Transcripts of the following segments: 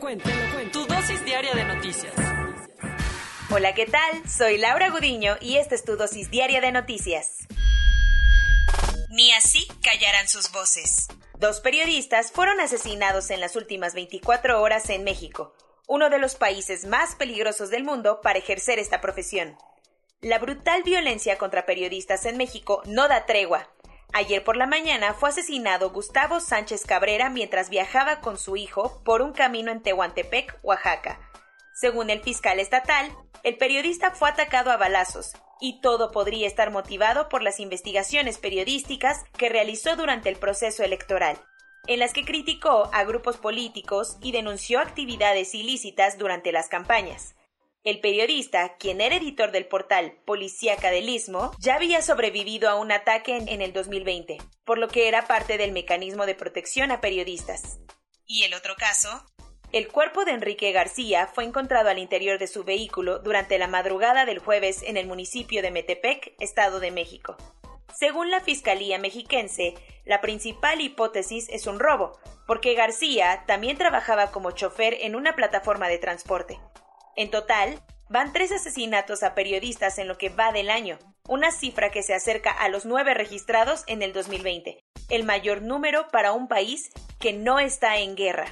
Lo cuento. Tu dosis diaria de noticias. Hola, ¿qué tal? Soy Laura Gudiño y esta es tu dosis diaria de noticias. Ni así callarán sus voces. Dos periodistas fueron asesinados en las últimas 24 horas en México, uno de los países más peligrosos del mundo para ejercer esta profesión. La brutal violencia contra periodistas en México no da tregua. Ayer por la mañana fue asesinado Gustavo Sánchez Cabrera mientras viajaba con su hijo por un camino en Tehuantepec, Oaxaca. Según el fiscal estatal, el periodista fue atacado a balazos y todo podría estar motivado por las investigaciones periodísticas que realizó durante el proceso electoral, en las que criticó a grupos políticos y denunció actividades ilícitas durante las campañas. El periodista, quien era editor del portal Policíaca del Istmo, ya había sobrevivido a un ataque en, el 2020, por lo que era parte del mecanismo de protección a periodistas. ¿Y el otro caso? El cuerpo de Enrique García fue encontrado al interior de su vehículo durante la madrugada del jueves en el municipio de Metepec, Estado de México. Según la Fiscalía mexiquense, la principal hipótesis es un robo, porque García también trabajaba como chofer en una plataforma de transporte. En total, van tres asesinatos a periodistas en lo que va del año, una cifra que se acerca a los nueve registrados en el 2020, el mayor número para un país que no está en guerra.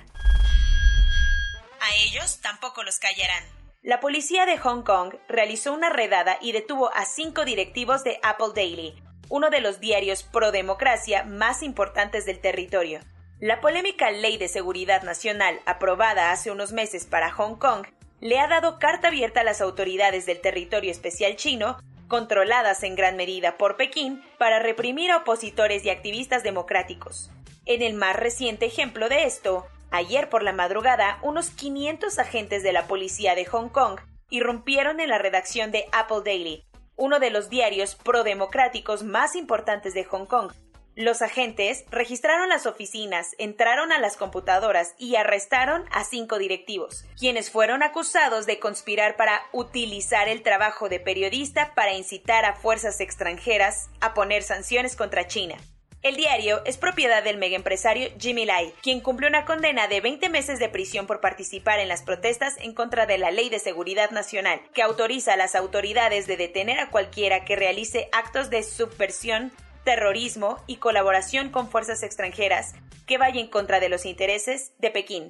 A ellos tampoco los callarán. La policía de Hong Kong realizó una redada y detuvo a cinco directivos de Apple Daily, uno de los diarios pro democracia más importantes del territorio. La polémica Ley de Seguridad Nacional aprobada hace unos meses para Hong Kong le ha dado carta abierta a las autoridades del territorio especial chino, controladas en gran medida por Pekín, para reprimir a opositores y activistas democráticos. En el más reciente ejemplo de esto, ayer por la madrugada, unos 500 agentes de la policía de Hong Kong irrumpieron en la redacción de Apple Daily, uno de los diarios pro-democráticos más importantes de Hong Kong, los agentes registraron las oficinas, entraron a las computadoras y arrestaron a cinco directivos, quienes fueron acusados de conspirar para utilizar el trabajo de periodista para incitar a fuerzas extranjeras a poner sanciones contra China. El diario es propiedad del megaempresario Jimmy Lai, quien cumplió una condena de 20 meses de prisión por participar en las protestas en contra de la Ley de Seguridad Nacional, que autoriza a las autoridades de detener a cualquiera que realice actos de subversión terrorismo y colaboración con fuerzas extranjeras que vaya en contra de los intereses de Pekín.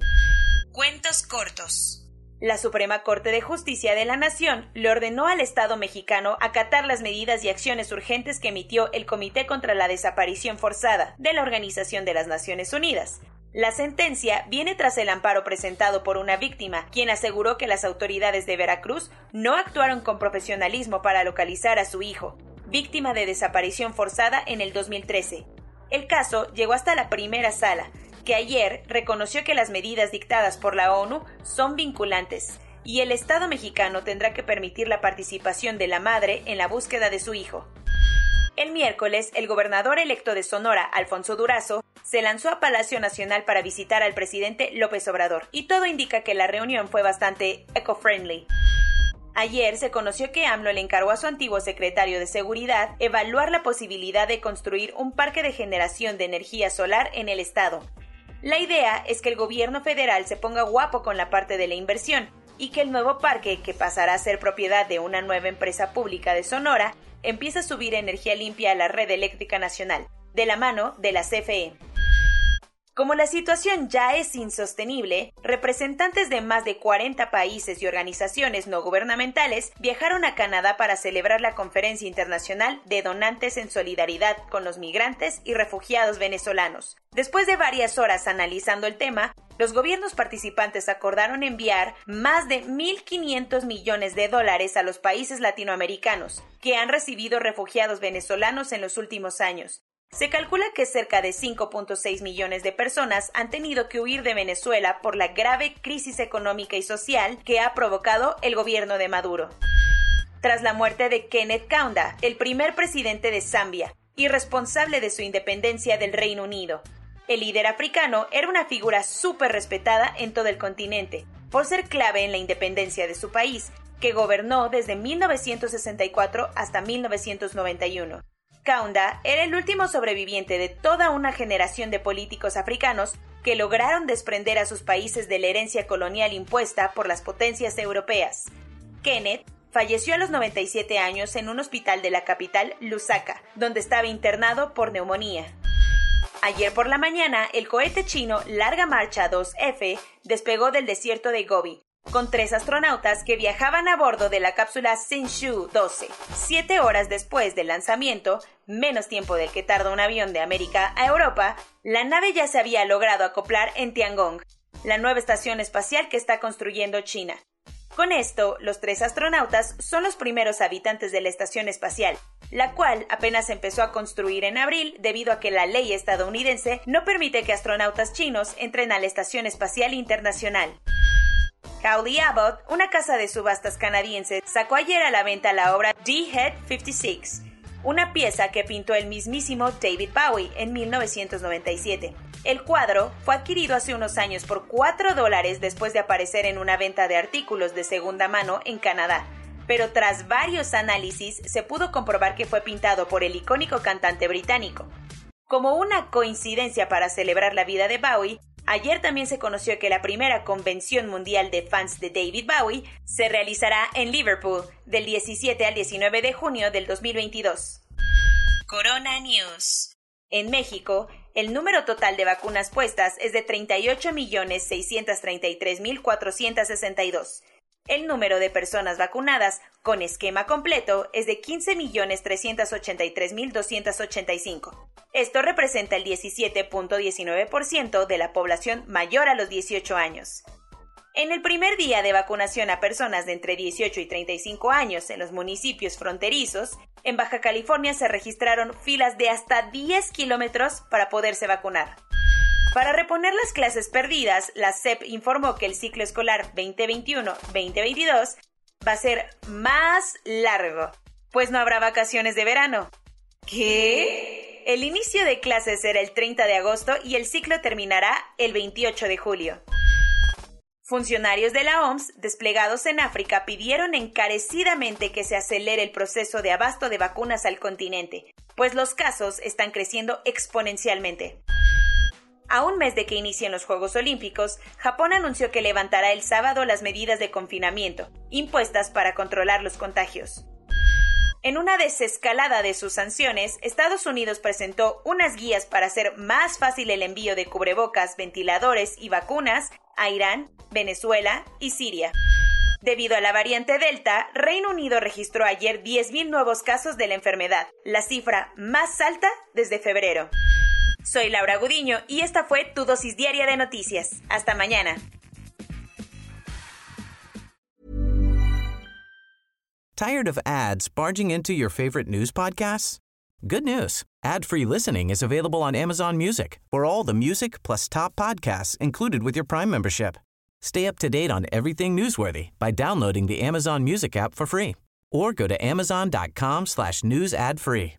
Cuentos cortos. La Suprema Corte de Justicia de la Nación le ordenó al Estado mexicano acatar las medidas y acciones urgentes que emitió el Comité contra la Desaparición Forzada de la Organización de las Naciones Unidas. La sentencia viene tras el amparo presentado por una víctima, quien aseguró que las autoridades de Veracruz no actuaron con profesionalismo para localizar a su hijo, víctima de desaparición forzada en el 2013. El caso llegó hasta la primera sala, que ayer reconoció que las medidas dictadas por la ONU son vinculantes y el Estado mexicano tendrá que permitir la participación de la madre en la búsqueda de su hijo. El miércoles, el gobernador electo de Sonora, Alfonso Durazo, se lanzó a Palacio Nacional para visitar al presidente López Obrador, y todo indica que la reunión fue bastante eco-friendly. Ayer se conoció que AMLO le encargó a su antiguo secretario de Seguridad evaluar la posibilidad de construir un parque de generación de energía solar en el estado. La idea es que el gobierno federal se ponga guapo con la parte de la inversión y que el nuevo parque, que pasará a ser propiedad de una nueva empresa pública de Sonora, empiece a subir energía limpia a la red eléctrica nacional, de la mano de la CFE. Como la situación ya es insostenible, representantes de más de 40 países y organizaciones no gubernamentales viajaron a Canadá para celebrar la Conferencia Internacional de Donantes en Solidaridad con los Migrantes y Refugiados Venezolanos. Después de varias horas analizando el tema, los gobiernos participantes acordaron enviar más de 1.500 millones de dólares a los países latinoamericanos que han recibido refugiados venezolanos en los últimos años. Se calcula que cerca de 5.6 millones de personas han tenido que huir de Venezuela por la grave crisis económica y social que ha provocado el gobierno de Maduro. Tras la muerte de Kenneth Kaunda, el primer presidente de Zambia y responsable de su independencia del Reino Unido, el líder africano era una figura súper respetada en todo el continente, por ser clave en la independencia de su país, que gobernó desde 1964 hasta 1991. Kaunda era el último sobreviviente de toda una generación de políticos africanos que lograron desprender a sus países de la herencia colonial impuesta por las potencias europeas. Kenneth falleció a los 97 años en un hospital de la capital, Lusaka, donde estaba internado por neumonía. Ayer por la mañana, el cohete chino Larga Marcha 2F despegó del desierto de Gobi, con tres astronautas que viajaban a bordo de la cápsula Shenzhou 12. Siete horas después del lanzamiento, menos tiempo del que tarda un avión de América a Europa, la nave ya se había logrado acoplar en Tiangong, la nueva estación espacial que está construyendo China. Con esto, los tres astronautas son los primeros habitantes de la estación espacial, la cual apenas empezó a construir en abril debido a que la ley estadounidense no permite que astronautas chinos entren a la Estación Espacial Internacional. Cowley Abbott, una casa de subastas canadiense, sacó ayer a la venta la obra D-Head 56, una pieza que pintó el mismísimo David Bowie en 1997. El cuadro fue adquirido hace unos años por 4 dólares después de aparecer en una venta de artículos de segunda mano en Canadá, pero tras varios análisis se pudo comprobar que fue pintado por el icónico cantante británico. Como una coincidencia para celebrar la vida de Bowie, Ayer también se conoció que la primera convención mundial de fans de David Bowie se realizará en Liverpool del 17 al 19 de junio del 2022. Corona News. En México, el número total de vacunas puestas es de 38.633.462 el número de personas vacunadas con esquema completo es de 15.383.285. Esto representa el 17.19% de la población mayor a los 18 años. En el primer día de vacunación a personas de entre 18 y 35 años en los municipios fronterizos, en Baja California se registraron filas de hasta 10 kilómetros para poderse vacunar. Para reponer las clases perdidas, la SEP informó que el ciclo escolar 2021-2022 va a ser más largo, pues no habrá vacaciones de verano. ¿Qué? El inicio de clases será el 30 de agosto y el ciclo terminará el 28 de julio. Funcionarios de la OMS desplegados en África pidieron encarecidamente que se acelere el proceso de abasto de vacunas al continente, pues los casos están creciendo exponencialmente. A un mes de que inicien los Juegos Olímpicos, Japón anunció que levantará el sábado las medidas de confinamiento, impuestas para controlar los contagios. En una desescalada de sus sanciones, Estados Unidos presentó unas guías para hacer más fácil el envío de cubrebocas, ventiladores y vacunas a Irán, Venezuela y Siria. Debido a la variante Delta, Reino Unido registró ayer 10.000 nuevos casos de la enfermedad, la cifra más alta desde febrero. Soy Laura Gudiño y esta fue tu dosis diaria de noticias. Hasta mañana. Tired of ads barging into your favorite news podcasts? Good news. Ad-free listening is available on Amazon Music. For all the music plus top podcasts included with your Prime membership. Stay up to date on everything newsworthy by downloading the Amazon Music app for free or go to amazon.com slash news ad free.